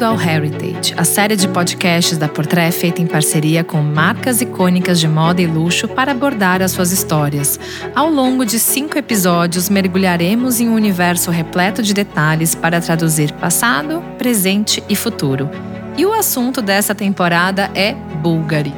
Bem-vindo ao Heritage, a série de podcasts da Portrait feita em parceria com marcas icônicas de moda e luxo para abordar as suas histórias. Ao longo de cinco episódios, mergulharemos em um universo repleto de detalhes para traduzir passado, presente e futuro. E o assunto dessa temporada é Bulgari.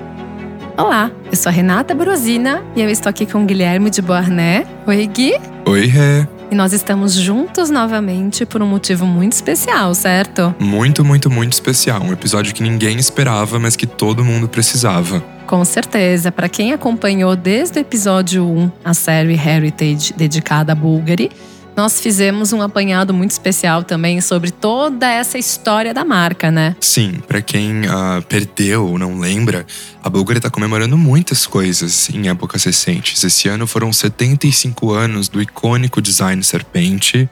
Olá, eu sou a Renata Brosina e eu estou aqui com Guilherme de Boarné. Oi, Gui. Oi, Ré. E nós estamos juntos novamente por um motivo muito especial, certo? Muito, muito, muito especial. Um episódio que ninguém esperava, mas que todo mundo precisava. Com certeza. Para quem acompanhou desde o episódio 1 a série Heritage dedicada a Bulgari, nós fizemos um apanhado muito especial também sobre toda essa história da marca, né? Sim, para quem uh, perdeu ou não lembra, a Bulgari está comemorando muitas coisas em épocas recentes. Esse ano foram 75 anos do icônico design serpente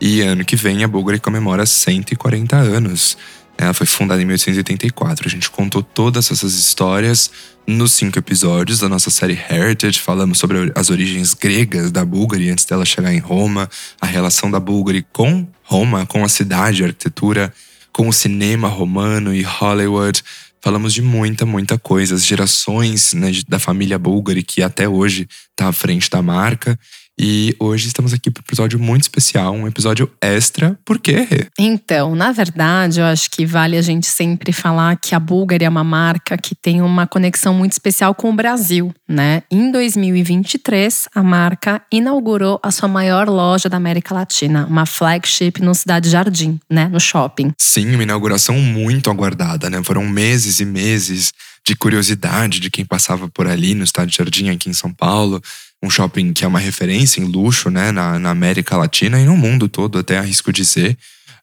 e ano que vem a Bulgari comemora 140 anos. Ela foi fundada em 1884. A gente contou todas essas histórias nos cinco episódios da nossa série Heritage. Falamos sobre as origens gregas da Bulgari antes dela chegar em Roma, a relação da Bulgari com Roma, com a cidade, a arquitetura, com o cinema romano e Hollywood. Falamos de muita, muita coisa. As gerações né, da família Bulgari, que até hoje está à frente da marca. E hoje estamos aqui para um episódio muito especial, um episódio extra. Por quê? Então, na verdade, eu acho que vale a gente sempre falar que a Bulgari é uma marca que tem uma conexão muito especial com o Brasil, né? Em 2023, a marca inaugurou a sua maior loja da América Latina, uma flagship no Cidade Jardim, né, no shopping. Sim, uma inauguração muito aguardada, né? Foram meses e meses de curiosidade de quem passava por ali no Cidade Jardim aqui em São Paulo um shopping que é uma referência em luxo, né, na, na América Latina e no mundo todo, até arrisco dizer.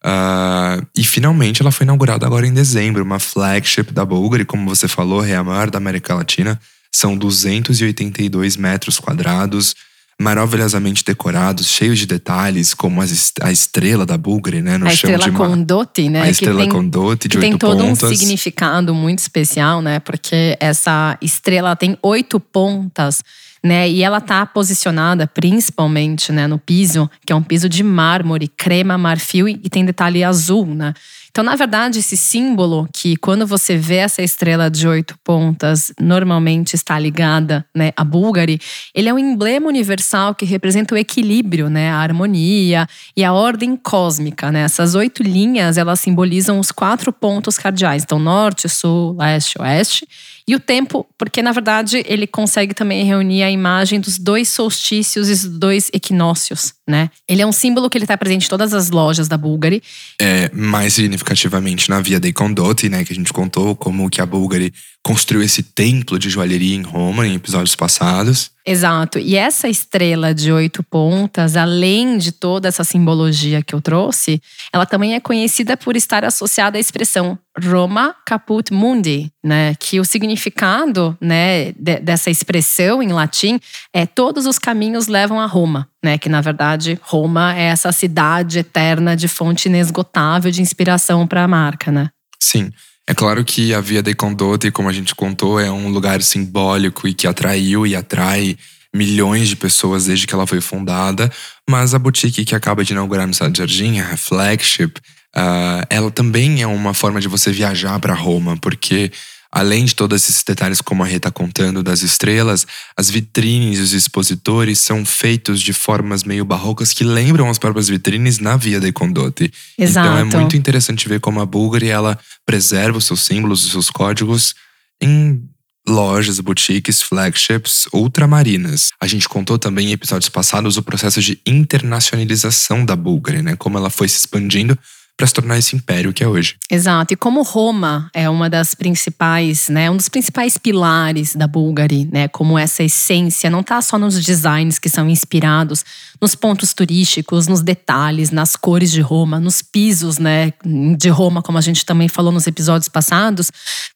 Uh, e finalmente ela foi inaugurada agora em dezembro, uma flagship da Bulgari, como você falou, é a maior da América Latina. São 282 metros quadrados, maravilhosamente decorados, cheios de detalhes, como a estrela da Bulgari, né? No a estrela de Condotti, né? A estrela Condotti de oito tem todo pontas. um significado muito especial, né? Porque essa estrela tem oito pontas né? E ela tá posicionada principalmente, né, no piso, que é um piso de mármore, crema, marfil e tem detalhe azul, né? Então, na verdade, esse símbolo que quando você vê essa estrela de oito pontas, normalmente está ligada, né, a Bulgari, ele é um emblema universal que representa o equilíbrio, né, a harmonia e a ordem cósmica, né? Essas oito linhas, elas simbolizam os quatro pontos cardeais, então norte, sul, leste, oeste. E o tempo, porque na verdade ele consegue também reunir a imagem dos dois solstícios e dos dois equinócios, né? Ele é um símbolo que ele está presente em todas as lojas da Bulgari. É, mais significativamente na Via dei Condotti, né? Que a gente contou como que a Bulgari construiu esse templo de joalheria em Roma em episódios passados. Exato. E essa estrela de oito pontas, além de toda essa simbologia que eu trouxe, ela também é conhecida por estar associada à expressão Roma Caput Mundi, né? Que o significado, né, dessa expressão em latim é todos os caminhos levam a Roma, né? Que na verdade Roma é essa cidade eterna de fonte inesgotável de inspiração para a marca, né? Sim. É claro que a Via dei Condotti, como a gente contou, é um lugar simbólico e que atraiu e atrai milhões de pessoas desde que ela foi fundada, mas a boutique que acaba de inaugurar no Cidade Jardim, a Flagship, uh, ela também é uma forma de você viajar para Roma, porque Além de todos esses detalhes, como a Rê está contando, das estrelas, as vitrines e os expositores são feitos de formas meio barrocas que lembram as próprias vitrines na Via dei Condotti. Exato. Então é muito interessante ver como a Bulgari ela preserva os seus símbolos, os seus códigos em lojas, boutiques, flagships ultramarinas. A gente contou também em episódios passados o processo de internacionalização da Bulgari, né? Como ela foi se expandindo para se tornar esse império que é hoje. Exato. E como Roma é uma das principais, né, um dos principais pilares da Bulgari, né, como essa essência não está só nos designs que são inspirados nos pontos turísticos, nos detalhes, nas cores de Roma, nos pisos, né, de Roma, como a gente também falou nos episódios passados,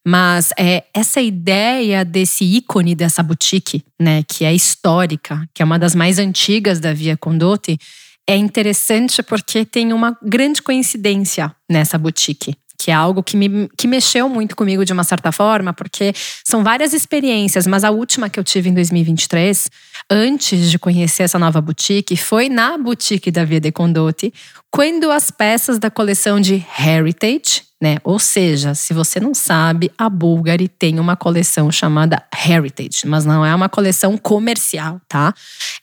mas é essa ideia desse ícone dessa boutique, né, que é histórica, que é uma das mais antigas da Via Condotti, é interessante porque tem uma grande coincidência nessa boutique. Que é algo que, me, que mexeu muito comigo de uma certa forma, porque são várias experiências, mas a última que eu tive em 2023, antes de conhecer essa nova boutique, foi na boutique da Via de Condotti, quando as peças da coleção de Heritage né? Ou seja, se você não sabe, a Bulgari tem uma coleção chamada Heritage, mas não é uma coleção comercial, tá?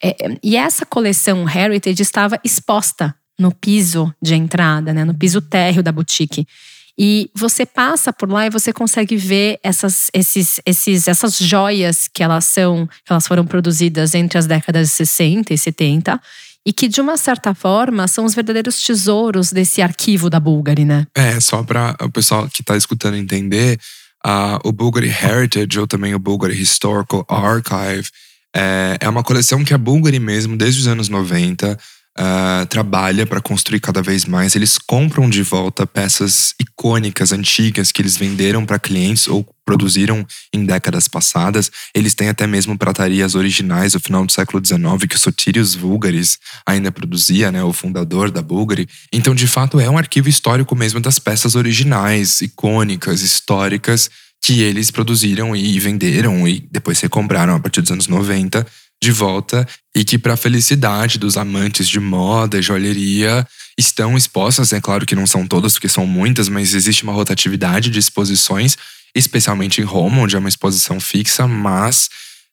É, e essa coleção Heritage estava exposta no piso de entrada, né? No piso térreo da boutique. E você passa por lá e você consegue ver essas, esses, esses, essas joias que elas são, que elas foram produzidas entre as décadas de 60 e 70 e que de uma certa forma são os verdadeiros tesouros desse arquivo da Bulgari, né? É, só para o pessoal que está escutando entender, uh, o Bulgari Heritage ou também o Bulgari Historical Archive é, é uma coleção que a Bulgari mesmo, desde os anos 90, uh, trabalha para construir cada vez mais. Eles compram de volta peças icônicas, antigas, que eles venderam para clientes ou produziram em décadas passadas. Eles têm até mesmo pratarias originais do final do século XIX que o Sotirius Vulgaris ainda produzia, né, o fundador da Bulgari. Então, de fato, é um arquivo histórico mesmo das peças originais, icônicas, históricas que eles produziram e venderam e depois recompraram a partir dos anos 90 de volta e que, para a felicidade dos amantes de moda e joalheria, estão expostas. É claro que não são todas, porque são muitas, mas existe uma rotatividade de exposições, especialmente em Roma, onde é uma exposição fixa, mas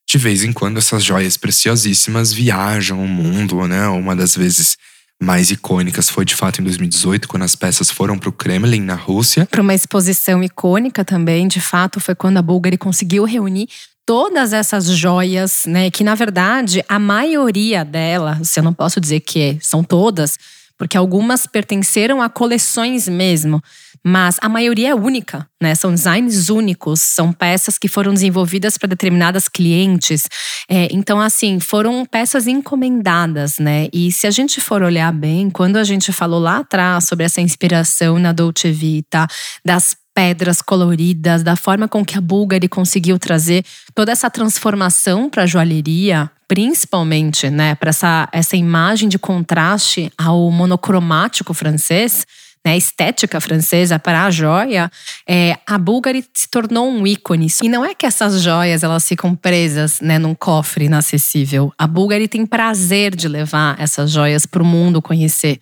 de vez em quando essas joias preciosíssimas viajam o mundo, né? Uma das vezes mais icônicas foi de fato em 2018, quando as peças foram para o Kremlin, na Rússia. Para uma exposição icônica também, de fato, foi quando a Bulgari conseguiu reunir todas essas joias, né, que na verdade a maioria delas, eu não posso dizer que são todas, porque algumas pertenceram a coleções mesmo, mas a maioria é única, né? São designs únicos, são peças que foram desenvolvidas para determinadas clientes. É, então, assim, foram peças encomendadas, né? E se a gente for olhar bem, quando a gente falou lá atrás sobre essa inspiração na Dolce Vita, das pedras coloridas, da forma com que a Bulgari conseguiu trazer toda essa transformação para a joalheria, principalmente, né, para essa, essa imagem de contraste ao monocromático francês né, estética francesa para a joia, é, a Bulgari se tornou um ícone. E não é que essas joias elas ficam presas né, num cofre inacessível. A Bulgari tem prazer de levar essas joias para o mundo conhecer.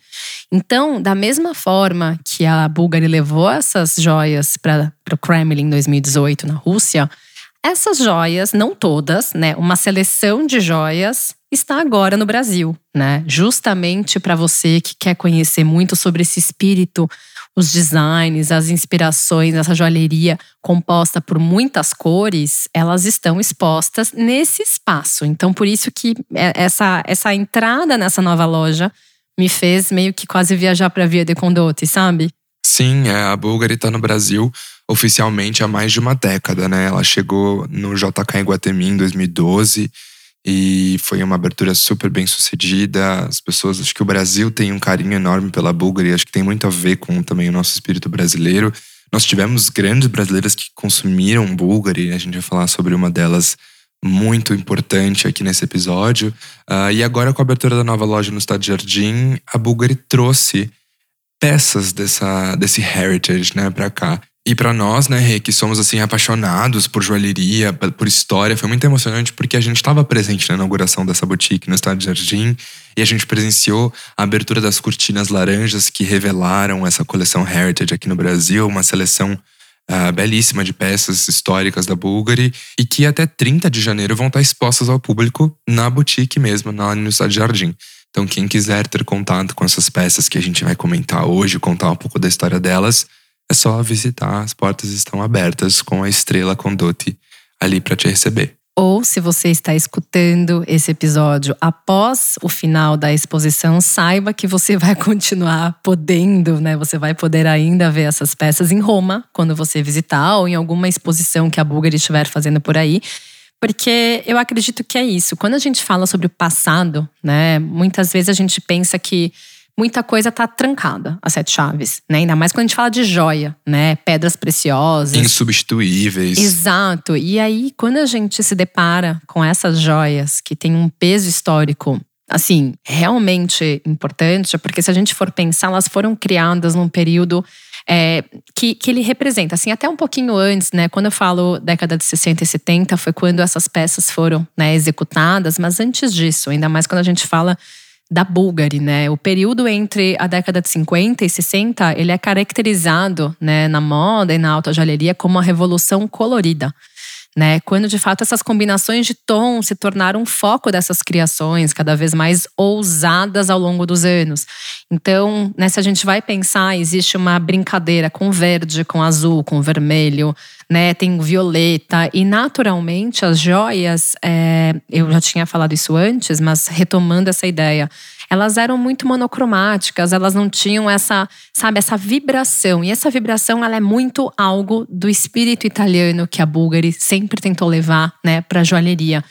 Então, da mesma forma que a Bulgari levou essas joias para o Kremlin em 2018 na Rússia, essas joias, não todas, né, uma seleção de joias está agora no Brasil, né? Justamente para você que quer conhecer muito sobre esse espírito, os designs, as inspirações, essa joalheria composta por muitas cores, elas estão expostas nesse espaço. Então, por isso que é, essa, essa entrada nessa nova loja me fez meio que quase viajar para Via de Condotti, sabe? Sim, é, a Bulgari está no Brasil oficialmente há mais de uma década, né? Ela chegou no JK em Guatemi em 2012 e foi uma abertura super bem sucedida. As pessoas, acho que o Brasil tem um carinho enorme pela Bulgari, acho que tem muito a ver com também o nosso espírito brasileiro. Nós tivemos grandes brasileiras que consumiram Bulgari, a gente vai falar sobre uma delas muito importante aqui nesse episódio. Uh, e agora, com a abertura da nova loja no Estado de Jardim, a Bulgari trouxe peças dessa, desse heritage né, para cá. E para nós, né, Rê, que somos assim apaixonados por joalheria, por história, foi muito emocionante porque a gente estava presente na inauguração dessa boutique no estado de Jardim e a gente presenciou a abertura das cortinas laranjas que revelaram essa coleção Heritage aqui no Brasil, uma seleção uh, belíssima de peças históricas da Bulgari e que até 30 de janeiro vão estar expostas ao público na boutique mesmo, no estado de Jardim. Então, quem quiser ter contato com essas peças que a gente vai comentar hoje, contar um pouco da história delas, é só visitar, as portas estão abertas com a estrela Condote ali para te receber. Ou se você está escutando esse episódio após o final da exposição, saiba que você vai continuar podendo, né? Você vai poder ainda ver essas peças em Roma quando você visitar ou em alguma exposição que a Bulgari estiver fazendo por aí. Porque eu acredito que é isso. Quando a gente fala sobre o passado, né, muitas vezes a gente pensa que muita coisa tá trancada, as sete chaves, né? Ainda mais quando a gente fala de joia, né? Pedras preciosas. Insubstituíveis. Exato. E aí, quando a gente se depara com essas joias que têm um peso histórico assim, realmente importante, porque se a gente for pensar, elas foram criadas num período é, que, que ele representa, assim, até um pouquinho antes, né? Quando eu falo década de 60 e 70, foi quando essas peças foram né, executadas, mas antes disso, ainda mais quando a gente fala da Bulgari, né? O período entre a década de 50 e 60, ele é caracterizado, né, na moda e na alta joalheria como a revolução colorida. Né, quando de fato essas combinações de tom se tornaram foco dessas criações cada vez mais ousadas ao longo dos anos. Então, né, se a gente vai pensar, existe uma brincadeira com verde, com azul, com vermelho, né? Tem violeta e naturalmente as joias, é, eu já tinha falado isso antes, mas retomando essa ideia, elas eram muito monocromáticas, elas não tinham essa, sabe, essa vibração. E essa vibração, ela é muito algo do espírito italiano que a Bulgari sempre tentou levar, né, para a joalheria.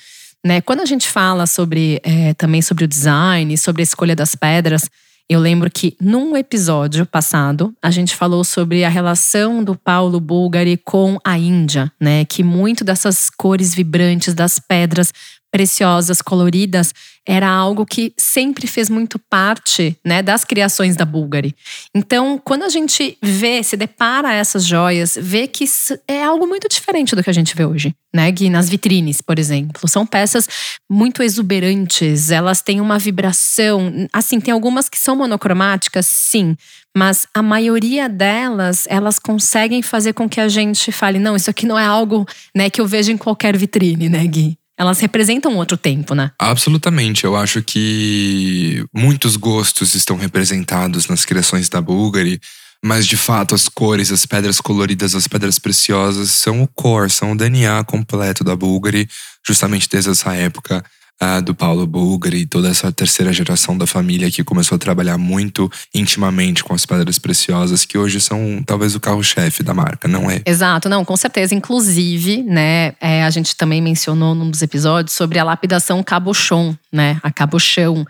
Né? Quando a gente fala sobre é, também sobre o design, sobre a escolha das pedras, eu lembro que num episódio passado a gente falou sobre a relação do Paulo Bulgari com a Índia, né? Que muito dessas cores vibrantes das pedras preciosas, coloridas, era algo que sempre fez muito parte né, das criações da Bulgari. Então, quando a gente vê, se depara essas joias, vê que é algo muito diferente do que a gente vê hoje, né, Gui? Nas vitrines, por exemplo. São peças muito exuberantes, elas têm uma vibração. Assim, tem algumas que são monocromáticas, sim, mas a maioria delas, elas conseguem fazer com que a gente fale: não, isso aqui não é algo né, que eu vejo em qualquer vitrine, né, Gui? Elas representam outro tempo, né? Absolutamente. Eu acho que muitos gostos estão representados nas criações da Bulgari, mas de fato as cores, as pedras coloridas, as pedras preciosas são o core, são o DNA completo da Bulgari, justamente desde essa época uh, do Paulo Bulgari, toda essa terceira geração da família que começou a trabalhar muito intimamente com as pedras preciosas, que hoje são talvez o carro-chefe da marca, não é? Exato, não, com certeza. Inclusive, né, é, a gente também mencionou num dos episódios sobre a lapidação cabochon, né, a cabochão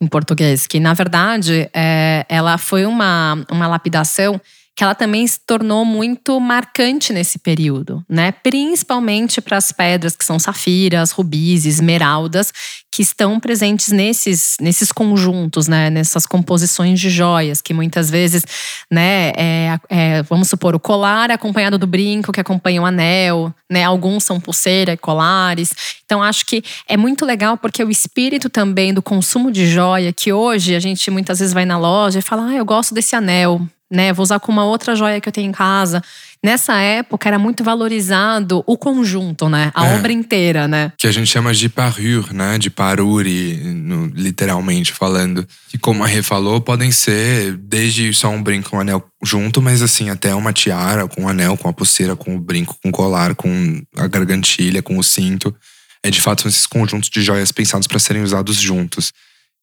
em português, que na verdade é, ela foi uma, uma lapidação que ela também se tornou muito marcante nesse período, né? Principalmente para as pedras que são safiras, rubis, esmeraldas, que estão presentes nesses, nesses conjuntos, né? Nessas composições de joias, que muitas vezes, né? É, é, vamos supor, o colar é acompanhado do brinco, que acompanha o anel, né? Alguns são pulseira e colares. Então, acho que é muito legal porque o espírito também do consumo de joia, que hoje a gente muitas vezes vai na loja e fala, ah, eu gosto desse anel, né? Vou usar com uma outra joia que eu tenho em casa. Nessa época era muito valorizado o conjunto, né? A é, obra inteira, né? Que a gente chama de parure, né? De parure, no, literalmente falando. Que como a Rê falou, podem ser desde só um brinco, um anel junto, mas assim, até uma tiara com um anel, com a pulseira, com o brinco, com o colar, com a gargantilha, com o cinto. É de fato são esses conjuntos de joias pensados para serem usados juntos.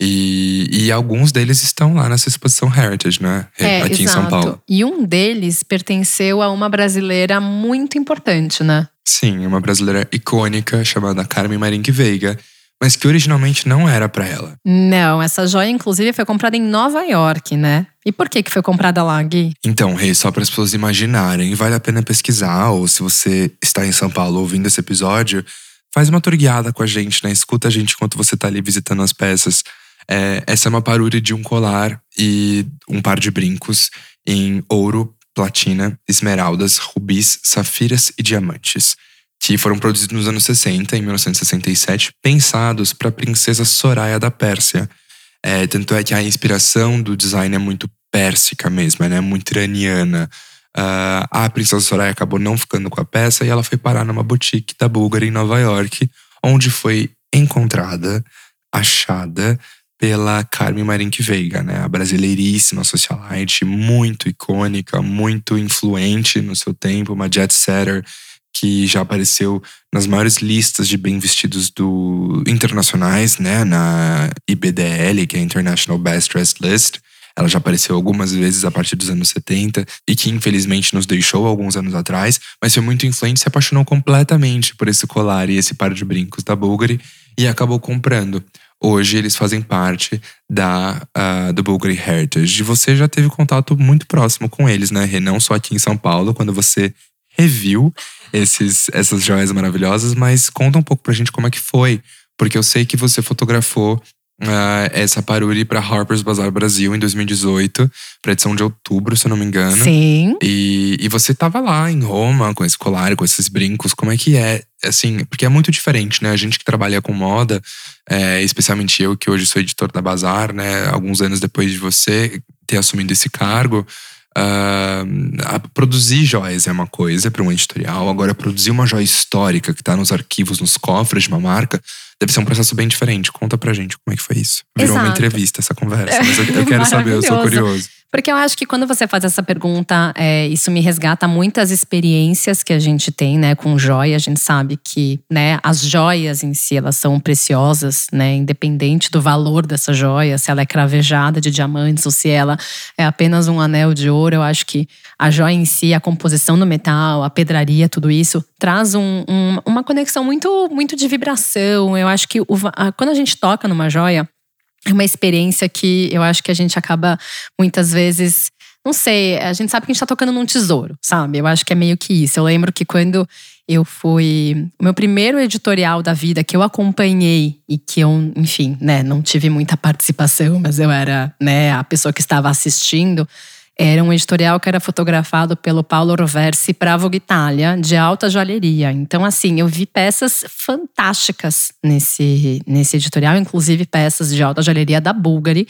E, e, alguns deles estão lá nessa exposição Heritage, né? É, Aqui exato. em São Paulo. E um deles pertenceu a uma brasileira muito importante, né? Sim, uma brasileira icônica chamada Carmen Marinque Veiga, mas que originalmente não era para ela. Não, essa joia inclusive foi comprada em Nova York, né? E por que que foi comprada lá, Gui? Então, Rei, só para as pessoas imaginarem, vale a pena pesquisar, ou se você está em São Paulo ouvindo esse episódio, faz uma tour guiada com a gente, né? Escuta a gente enquanto você está ali visitando as peças. É, essa é uma parure de um colar e um par de brincos em ouro, platina, esmeraldas, rubis, safiras e diamantes, que foram produzidos nos anos 60, em 1967, pensados para a princesa Soraya da Pérsia. É, tanto é que a inspiração do design é muito pérsica mesmo, né? muito iraniana. Uh, a princesa Soraya acabou não ficando com a peça e ela foi parar numa boutique da Bulgari em Nova York, onde foi encontrada, achada pela Carmen Marinque Veiga, né? A brasileiríssima socialite, muito icônica, muito influente no seu tempo, uma jet setter que já apareceu nas maiores listas de bem vestidos do internacionais, né, na IBDL, que é a International Best Dressed List. Ela já apareceu algumas vezes a partir dos anos 70 e que infelizmente nos deixou alguns anos atrás, mas foi muito influente, se apaixonou completamente por esse colar e esse par de brincos da Bulgari e acabou comprando. Hoje eles fazem parte da uh, do Bulgari Heritage. Você já teve contato muito próximo com eles, né? Não só aqui em São Paulo, quando você reviu esses, essas joias maravilhosas, mas conta um pouco pra gente como é que foi. Porque eu sei que você fotografou uh, essa paruri para Harper's Bazaar Brasil em 2018, para edição de outubro, se eu não me engano. Sim. E, e você tava lá em Roma com esse colar, com esses brincos. Como é que é assim, porque é muito diferente, né? A gente que trabalha com moda, é, especialmente eu, que hoje sou editor da Bazar, né? Alguns anos depois de você ter assumido esse cargo, Uh, produzir joias é uma coisa para um editorial, agora produzir uma joia histórica que está nos arquivos, nos cofres de uma marca, deve ser um processo bem diferente. Conta pra gente como é que foi isso. Virou Exato. uma entrevista essa conversa, mas eu, eu quero saber, eu sou curioso. Porque eu acho que quando você faz essa pergunta, é, isso me resgata muitas experiências que a gente tem, né, com joia. A gente sabe que, né, as joias em si, elas são preciosas, né, independente do valor dessa joia, se ela é cravejada de diamantes ou se ela é apenas um anel de ouro. Eu acho que a joia em si, a composição do metal, a pedraria, tudo isso, traz um, um, uma conexão muito, muito de vibração. Eu acho que o, a, quando a gente toca numa joia, é uma experiência que eu acho que a gente acaba muitas vezes. Não sei, a gente sabe que a gente tá tocando num tesouro, sabe? Eu acho que é meio que isso. Eu lembro que quando eu fui. O meu primeiro editorial da vida que eu acompanhei e que eu, enfim, né, não tive muita participação, mas eu era, né, a pessoa que estava assistindo. Era um editorial que era fotografado pelo Paulo Roversi para Vogue Itália, de alta joalheria. Então, assim, eu vi peças fantásticas nesse, nesse editorial, inclusive peças de alta joalheria da Bulgari.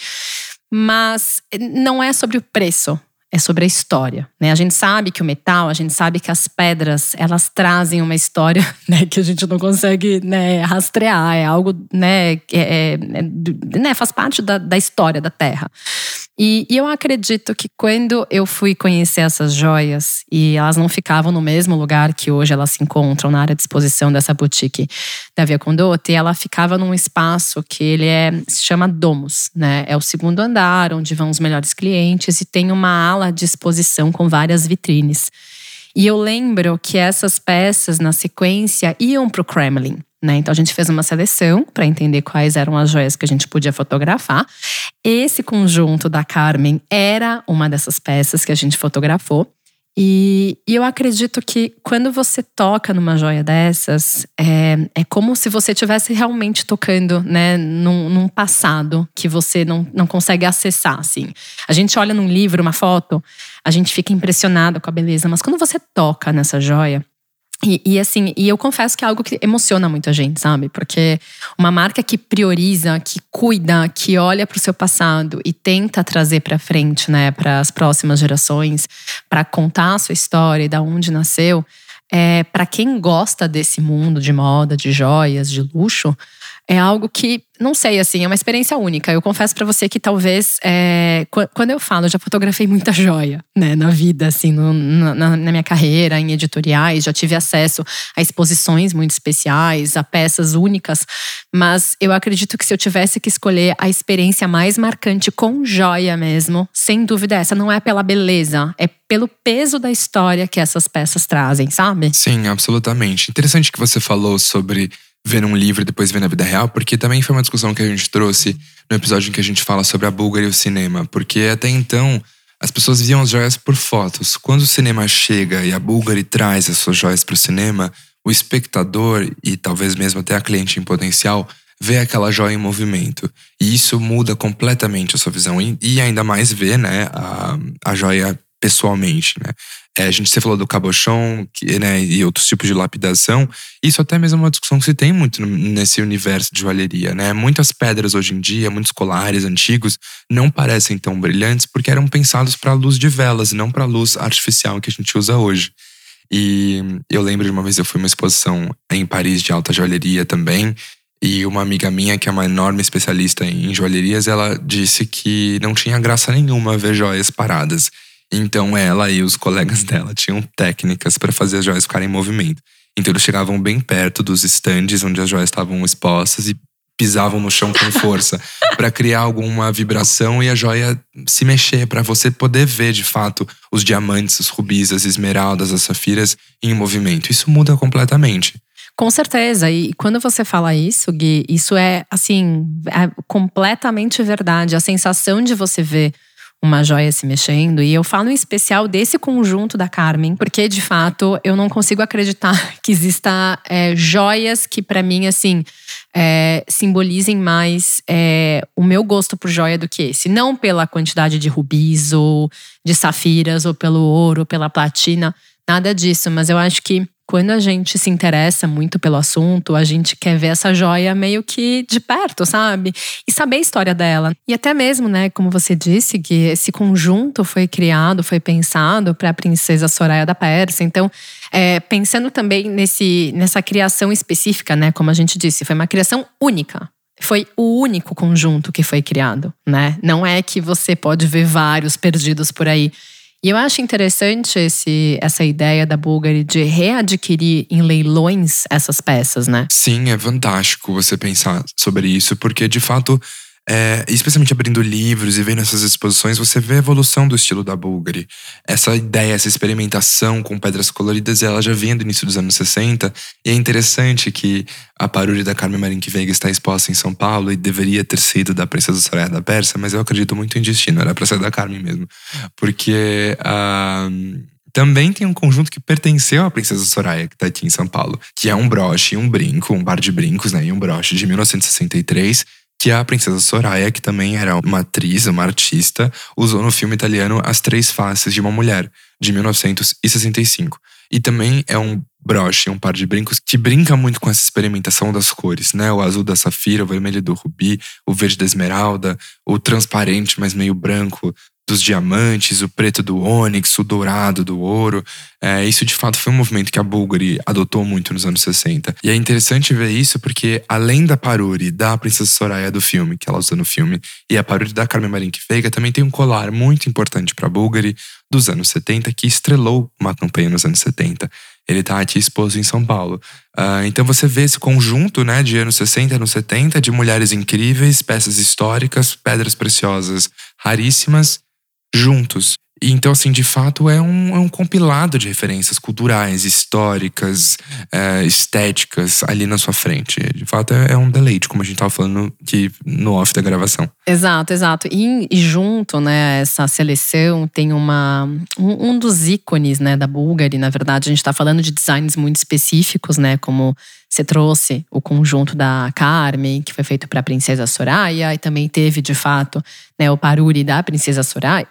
Mas não é sobre o preço, é sobre a história, né? A gente sabe que o metal, a gente sabe que as pedras, elas trazem uma história, né, que a gente não consegue, né, rastrear, é algo, né, é, é, é né faz parte da, da história da Terra. E, e, eu acredito que quando eu fui conhecer essas joias, e elas não ficavam no mesmo lugar que hoje elas se encontram na área de exposição dessa boutique da Via Condotte, ela ficava num espaço que ele é, se chama Domus, né? É o segundo andar, onde vão os melhores clientes, e tem uma ala de exposição com várias vitrines. E eu lembro que essas peças, na sequência, iam para o Kremlin. Né? Então a gente fez uma seleção para entender quais eram as joias que a gente podia fotografar. Esse conjunto da Carmen era uma dessas peças que a gente fotografou. E, e, eu acredito que quando você toca numa joia dessas, é, é como se você estivesse realmente tocando né, num, num, passado que você não, não consegue acessar. Assim. A gente olha num livro, uma foto, a gente fica impressionado com a beleza, mas quando você toca nessa joia, e, e, assim, e eu confesso que é algo que emociona muita gente, sabe? Porque uma marca que prioriza, que cuida, que olha para o seu passado e tenta trazer para frente, né, para as próximas gerações, para contar a sua história e da onde nasceu, é, para quem gosta desse mundo de moda, de joias, de luxo, é algo que, não sei, assim, é uma experiência única. Eu confesso para você que talvez, é, quando eu falo, eu já fotografei muita joia, né, na vida, assim, no, na, na, minha carreira, em editoriais, já tive acesso a exposições muito especiais, a peças únicas, mas eu acredito que se eu tivesse que escolher a experiência mais marcante com joia mesmo, sem dúvida essa, não é pela beleza, é pelo peso da história que essas peças trazem, sabe? Sim, absolutamente. Interessante que você falou sobre ver num livro e depois ver na vida real, porque também foi uma discussão que a gente trouxe no episódio em que a gente fala sobre a Bulgária e o cinema, porque até então as pessoas viam as joias por fotos. Quando o cinema chega e a Bulgari traz as suas joias para o cinema, o espectador e talvez mesmo até a cliente em potencial vê aquela joia em movimento. E isso muda completamente a sua visão. E ainda mais vê né, a, a joia pessoalmente, né? É, a gente você falou do cabochon que, né, e outros tipos de lapidação. Isso até mesmo é uma discussão que se tem muito nesse universo de joalheria, né? Muitas pedras hoje em dia, muitos colares antigos, não parecem tão brilhantes porque eram pensados para a luz de velas e não para a luz artificial que a gente usa hoje. E eu lembro de uma vez eu fui uma exposição em Paris de alta joalheria também. E uma amiga minha, que é uma enorme especialista em joalherias, ela disse que não tinha graça nenhuma ver joias paradas. Então ela e os colegas dela tinham técnicas para fazer as joias ficarem em movimento. Então eles chegavam bem perto dos estandes onde as joias estavam expostas e pisavam no chão com força para criar alguma vibração e a joia se mexer para você poder ver de fato os diamantes, os rubis, as esmeraldas, as safiras em movimento. Isso muda completamente. Com certeza. E quando você fala isso, Gui, isso é assim, é completamente verdade. A sensação de você ver uma joia se mexendo. E eu falo em especial desse conjunto da Carmen, porque de fato eu não consigo acreditar que exista é, joias que para mim assim é, simbolizem mais é, o meu gosto por joia do que esse. Não pela quantidade de rubis ou de safiras ou pelo ouro, ou pela platina, nada disso. Mas eu acho que quando a gente se interessa muito pelo assunto, a gente quer ver essa joia meio que de perto, sabe? E saber a história dela. E até mesmo, né, como você disse, que esse conjunto foi criado, foi pensado para a princesa Soraya da Pérsia. Então, é, pensando também nesse, nessa criação específica, né, como a gente disse, foi uma criação única foi o único conjunto que foi criado, né? Não é que você pode ver vários perdidos por aí. E eu acho interessante esse, essa ideia da Bulgari de readquirir em leilões essas peças, né? Sim, é fantástico você pensar sobre isso, porque de fato é, especialmente abrindo livros e vendo essas exposições, você vê a evolução do estilo da Bulgari. Essa ideia, essa experimentação com pedras coloridas, ela já vinha do início dos anos 60. E é interessante que a parúria da Carmen Marinque Veiga está exposta em São Paulo e deveria ter sido da Princesa Soraya da Pérsia, mas eu acredito muito em destino, era pra ser da Carmen mesmo. Porque. Uh, também tem um conjunto que pertenceu à Princesa Soraya, que está aqui em São Paulo, que é um broche, um brinco, um bar de brincos, né? E um broche de 1963 que a princesa Soraya, que também era uma atriz, uma artista, usou no filme italiano As Três Faces de uma Mulher, de 1965. E também é um broche, um par de brincos que brinca muito com essa experimentação das cores, né? O azul da safira, o vermelho do rubi, o verde da esmeralda, o transparente, mas meio branco dos diamantes, o preto do ônix, o dourado do ouro. É, isso de fato foi um movimento que a Bulgari adotou muito nos anos 60. E é interessante ver isso porque, além da parure da Princesa Soraya do filme, que ela usa no filme, e a parure da Carmen Marinque Veiga, também tem um colar muito importante para a Bulgari dos anos 70 que estrelou uma campanha nos anos 70. Ele está aqui exposto em São Paulo. Uh, então você vê esse conjunto né, de anos 60 anos 70 de mulheres incríveis, peças históricas, pedras preciosas raríssimas juntos. Então, assim, de fato, é um, é um compilado de referências culturais, históricas, é, estéticas ali na sua frente. De fato, é, é, um deleite, como a gente estava falando aqui no off da gravação. Exato, exato. E, e junto, né, essa seleção tem uma um, um, dos ícones, né, da Bulgari. Na verdade, a gente está falando de designs muito específicos, né, como você trouxe o conjunto da Carmen, que foi feito para a Princesa Soraya, e também teve, de fato, né, o Paruri da Princesa Soraya.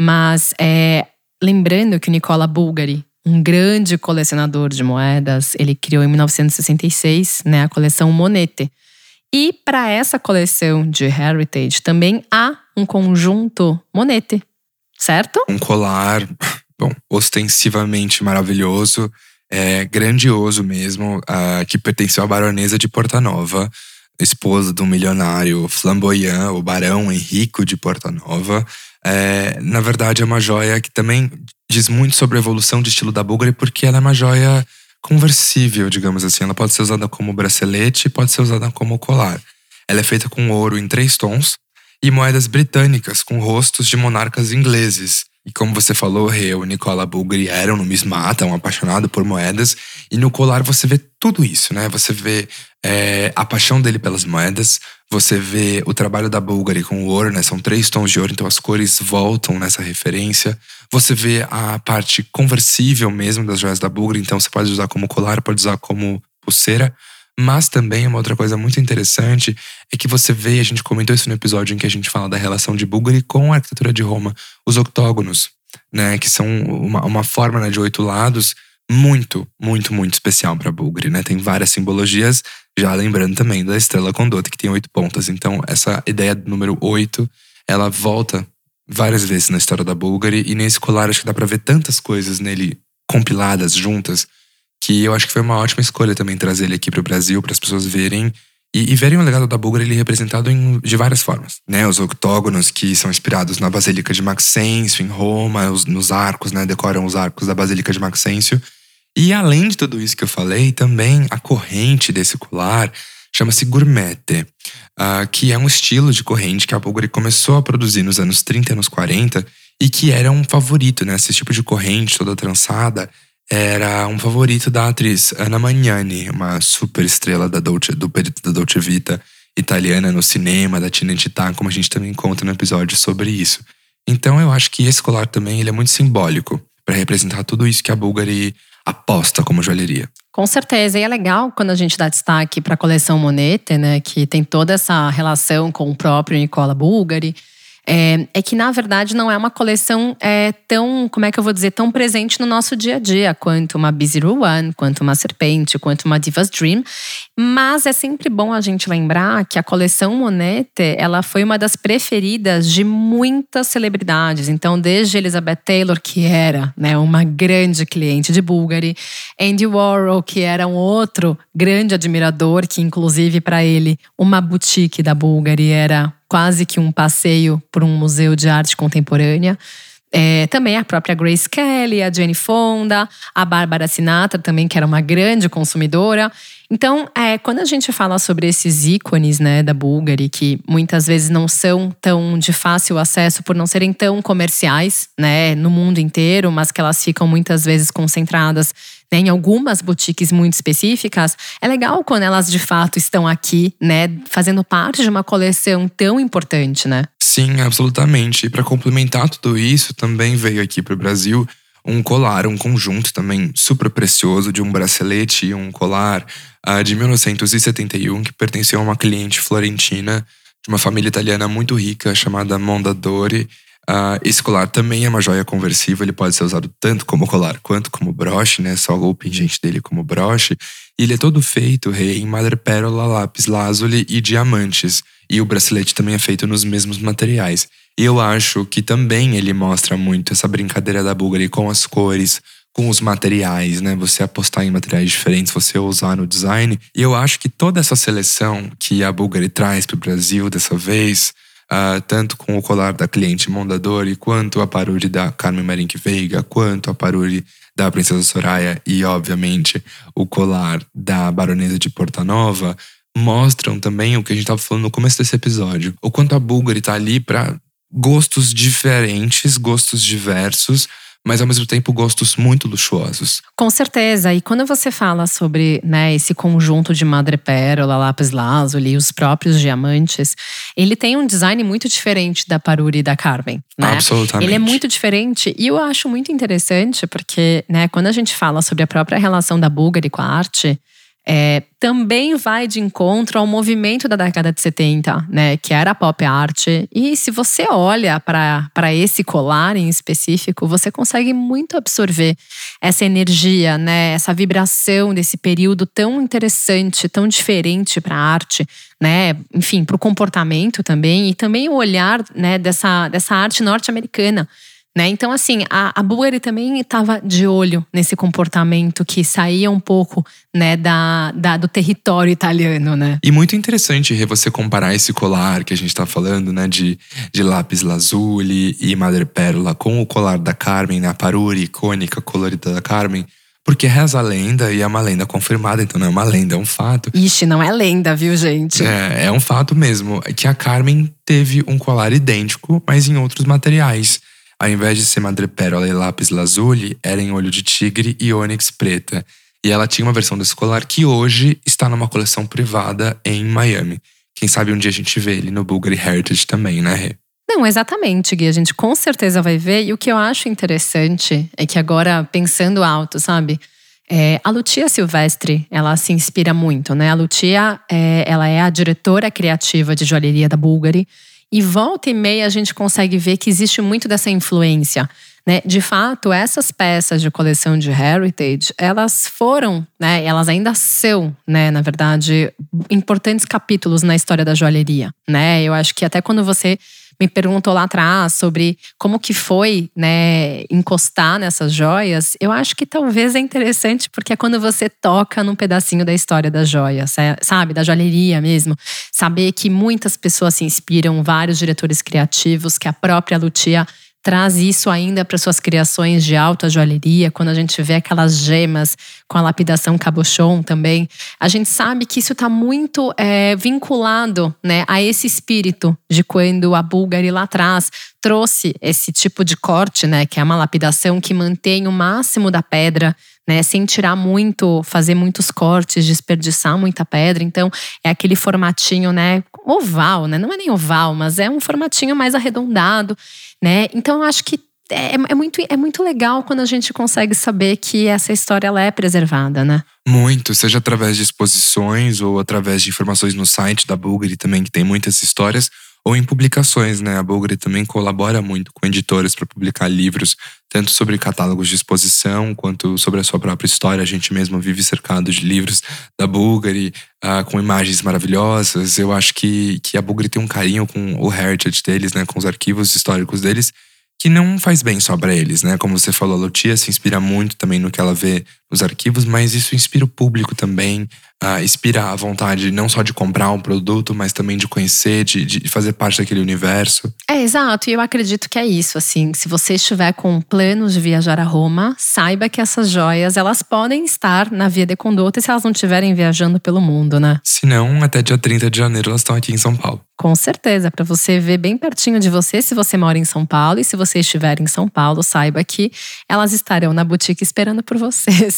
Mas é, lembrando que o Nicola Bulgari, um grande colecionador de moedas, ele criou em 1966 né, a coleção Monete. E para essa coleção de Heritage também há um conjunto Monete, certo? Um colar, bom, ostensivamente maravilhoso, é, grandioso mesmo, uh, que pertenceu à baronesa de Porta Nova, esposa do milionário flamboyant, o barão Henrico de Porta Nova. É, na verdade, é uma joia que também diz muito sobre a evolução de estilo da Bulgari, porque ela é uma joia conversível, digamos assim. Ela pode ser usada como bracelete, pode ser usada como colar. Ela é feita com ouro em três tons e moedas britânicas com rostos de monarcas ingleses. E como você falou, o Nicola Bulgari era um numismata, um apaixonado por moedas. E no colar você vê tudo isso, né? Você vê é, a paixão dele pelas moedas, você vê o trabalho da Bulgari com o ouro, né? São três tons de ouro, então as cores voltam nessa referência. Você vê a parte conversível mesmo das joias da Bulgari, então você pode usar como colar, pode usar como pulseira. Mas também uma outra coisa muito interessante é que você vê, a gente comentou isso no episódio em que a gente fala da relação de Bulgari com a arquitetura de Roma, os octógonos, né, que são uma, uma forma né, de oito lados muito, muito, muito especial para Bulgari, né? Tem várias simbologias, já lembrando também da estrela Condotte, que tem oito pontas. Então, essa ideia do número oito, ela volta várias vezes na história da Bulgari, e nesse colar acho que dá para ver tantas coisas nele compiladas juntas que eu acho que foi uma ótima escolha também trazer ele aqui para o Brasil, para as pessoas verem e, e, verem o legado da Bulgara ele representado em, de várias formas. Né? Os octógonos que são inspirados na Basílica de Maxêncio, em Roma, os, nos arcos, né? decoram os arcos da Basílica de Maxêncio. E além de tudo isso que eu falei, também a corrente desse colar chama-se gourmette, uh, que é um estilo de corrente que a Bulgari começou a produzir nos anos 30 e anos 40 e que era um favorito, né? Esse tipo de corrente toda trançada era um favorito da atriz Anna Magnani, uma super estrela da Dolce, do período da Dolce Vita italiana no cinema, da Tinentità, como a gente também conta no episódio sobre isso. Então eu acho que esse colar também ele é muito simbólico para representar tudo isso que a Bulgari aposta como joalheria. Com certeza, e é legal quando a gente dá destaque para a coleção Monete, né, que tem toda essa relação com o próprio Nicola Bulgari. É, é, que na verdade não é uma coleção é, tão, como é que eu vou dizer, tão presente no nosso dia a dia quanto uma B-Zero One, quanto uma Serpente, quanto uma Divas Dream. Mas é sempre bom a gente lembrar que a coleção Monete, ela foi uma das preferidas de muitas celebridades. Então, desde Elizabeth Taylor, que era né, uma grande cliente de Bulgari, Andy Warhol, que era um outro grande admirador, que inclusive para ele uma boutique da Bulgari era quase que um passeio por um museu de arte contemporânea. É, também a própria Grace Kelly, a Jane Fonda, a Bárbara Sinatra também, que era uma grande consumidora. Então, é, quando a gente fala sobre esses ícones né, da Bulgari, que muitas vezes não são tão de fácil acesso por não serem tão comerciais né, no mundo inteiro, mas que elas ficam muitas vezes concentradas né, em algumas boutiques muito específicas, é legal quando elas de fato estão aqui, né, fazendo parte de uma coleção tão importante, né? Sim, absolutamente. E para complementar tudo isso, também veio aqui para o Brasil um colar, um conjunto também super precioso de um bracelete e um colar uh, de 1971 que pertenceu a uma cliente florentina de uma família italiana muito rica chamada Mondadori. Uh, esse colar também é uma joia conversível, ele pode ser usado tanto como colar quanto como broche, né? Só o pingente dele como broche. E ele é todo feito, rei, em madrepérola, lápis lazuli e diamantes. E o bracelete também é feito nos mesmos materiais. E eu acho que também ele mostra muito essa brincadeira da Bulgari com as cores, com os materiais, né? Você apostar em materiais diferentes, você usar no design. E eu acho que toda essa seleção que a Bulgari traz para o Brasil dessa vez, uh, tanto com o colar da cliente Mondadori, quanto a parure da Carmen Marinque Veiga, quanto a parure da Princesa Soraya e, obviamente, o colar da Baronesa de Porta-Nova, mostram também o que a gente estava falando no começo desse episódio. O quanto a Bulgari está ali para gostos diferentes, gostos diversos, mas ao mesmo tempo gostos muito luxuosos. Com certeza. E quando você fala sobre né, esse conjunto de madrepérola, lápis lazuli e os próprios diamantes, ele tem um design muito diferente da Paruri e da Carmen. Né? Absolutamente. Ele é muito diferente e eu acho muito interessante porque né, quando a gente fala sobre a própria relação da Bulgari com a arte, é, também vai de encontro ao movimento da década de 70, né, que era a pop art. E se você olha para esse colar em específico, você consegue muito absorver essa energia, né, essa vibração desse período tão interessante, tão diferente para a arte, né, enfim, para o comportamento também e também o olhar, né, dessa, dessa arte norte-americana né? Então, assim, a, a Bulgari também estava de olho nesse comportamento que saía um pouco né, da, da, do território italiano, né? E muito interessante você comparar esse colar que a gente está falando, né, de, de lápis lazuli e madrepérola com o colar da Carmen, né, a parure icônica colorida da Carmen. Porque reza a lenda e é uma lenda confirmada, então não é uma lenda, é um fato. Ixi, não é lenda, viu, gente? É, é um fato mesmo. Que a Carmen teve um colar idêntico, mas em outros materiais. Ao invés de ser madrepérola e lápis lazuli, era em olho de tigre e ônix preta. E ela tinha uma versão desse colar que hoje está numa coleção privada em Miami. Quem sabe um dia a gente vê ele no Bulgari Heritage também, né, Rê? Não, exatamente, Gui. A gente com certeza vai ver. E o que eu acho interessante é que agora, pensando alto, sabe? É, a Lucia Silvestre, ela se inspira muito, né? A Lucia, é, ela é a diretora criativa de joalheria da Bulgari. E volta e meia a gente consegue ver que existe muito dessa influência. Né? De fato, essas peças de coleção de heritage, elas foram, né? Elas ainda são, né? Na verdade, importantes capítulos na história da joalheria, né? Eu acho que até quando você me perguntou lá atrás sobre como que foi, né, encostar nessas joias, eu acho que talvez é interessante porque é quando você toca num pedacinho da história das joias, sabe, da joalheria mesmo, saber que muitas pessoas se inspiram, vários diretores criativos, que a própria Lucia traz isso ainda para suas criações de alta joalheria, quando a gente vê aquelas gemas com a lapidação cabochon também, a gente sabe que isso está muito é, vinculado né, a esse espírito de quando a Bulgari lá atrás trouxe esse tipo de corte, né, que é uma lapidação que mantém o máximo da pedra né, sem tirar muito, fazer muitos cortes, desperdiçar muita pedra. Então, é aquele formatinho, né, oval, né? Não é nem oval, mas é um formatinho mais arredondado, né? Então, eu acho que é, é, muito, é muito legal quando a gente consegue saber que essa história ela é preservada, né? Muito, seja através de exposições ou através de informações no site da Bulgari também, que tem muitas histórias, ou em publicações, né? A Bulgari também colabora muito com editoras para publicar livros, tanto sobre catálogos de exposição quanto sobre a sua própria história. A gente mesmo vive cercado de livros da Bulgari, uh, com imagens maravilhosas. Eu acho que, que a Bulgari tem um carinho com o heritage deles, né? Com os arquivos históricos deles que não faz bem só para eles, né? Como você falou, a Lutia se inspira muito também no que ela vê nos arquivos, mas isso inspira o público também, uh, inspira a vontade não só de comprar um produto, mas também de conhecer, de, de fazer parte daquele universo. É, exato. E eu acredito que é isso, assim. Se você estiver com planos de viajar a Roma, saiba que essas joias, elas podem estar na Via de Condotta se elas não estiverem viajando pelo mundo, né? Se não, até dia 30 de janeiro elas estão aqui em São Paulo. Com certeza, para você ver bem pertinho de você se você mora em São Paulo e se você estiver em São Paulo, saiba que elas estarão na boutique esperando por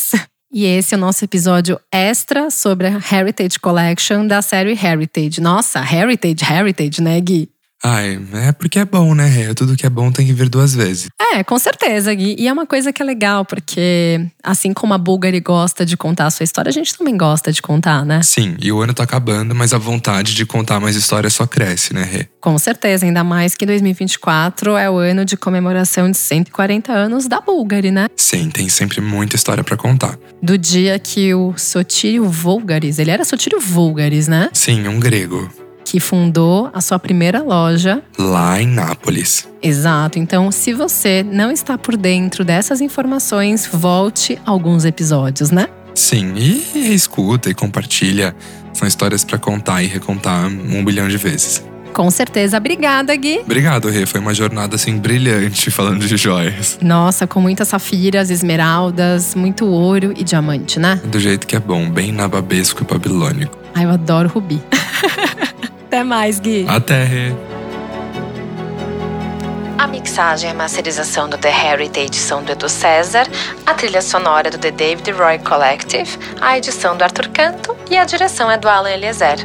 E esse é o nosso episódio extra sobre a Heritage Collection da série Heritage. Nossa, Heritage, Heritage, né, Gui? Ai, é porque é bom, né? Tudo que é bom tem que vir duas vezes. É, com certeza, Gui. E é uma coisa que é legal, porque assim como a Bulgari gosta de contar a sua história, a gente também gosta de contar, né? Sim, e o ano tá acabando, mas a vontade de contar mais histórias só cresce, né, Rê? Com certeza, ainda mais que 2024 é o ano de comemoração de 140 anos da Bulgari, né? Sim, tem sempre muita história para contar. Do dia que o Sotírio Vulgaris, ele era Sotírio Vulgaris, né? Sim, um grego que fundou a sua primeira loja lá em Nápoles. Exato. Então, se você não está por dentro dessas informações, volte alguns episódios, né? Sim, e escuta e compartilha. São histórias para contar e recontar um bilhão de vezes. Com certeza. Obrigada, Gui. Obrigado, Rê. Foi uma jornada assim brilhante falando de joias. Nossa, com muitas safiras, esmeraldas, muito ouro e diamante, né? Do jeito que é bom, bem nababesco e babilônico. Ai, eu adoro rubi. Até mais, Gui. Até. A mixagem e a masterização do The Heritage são do Edu César, a trilha sonora do The David Roy Collective, a edição do Arthur Canto e a direção é do Alan Eliezer.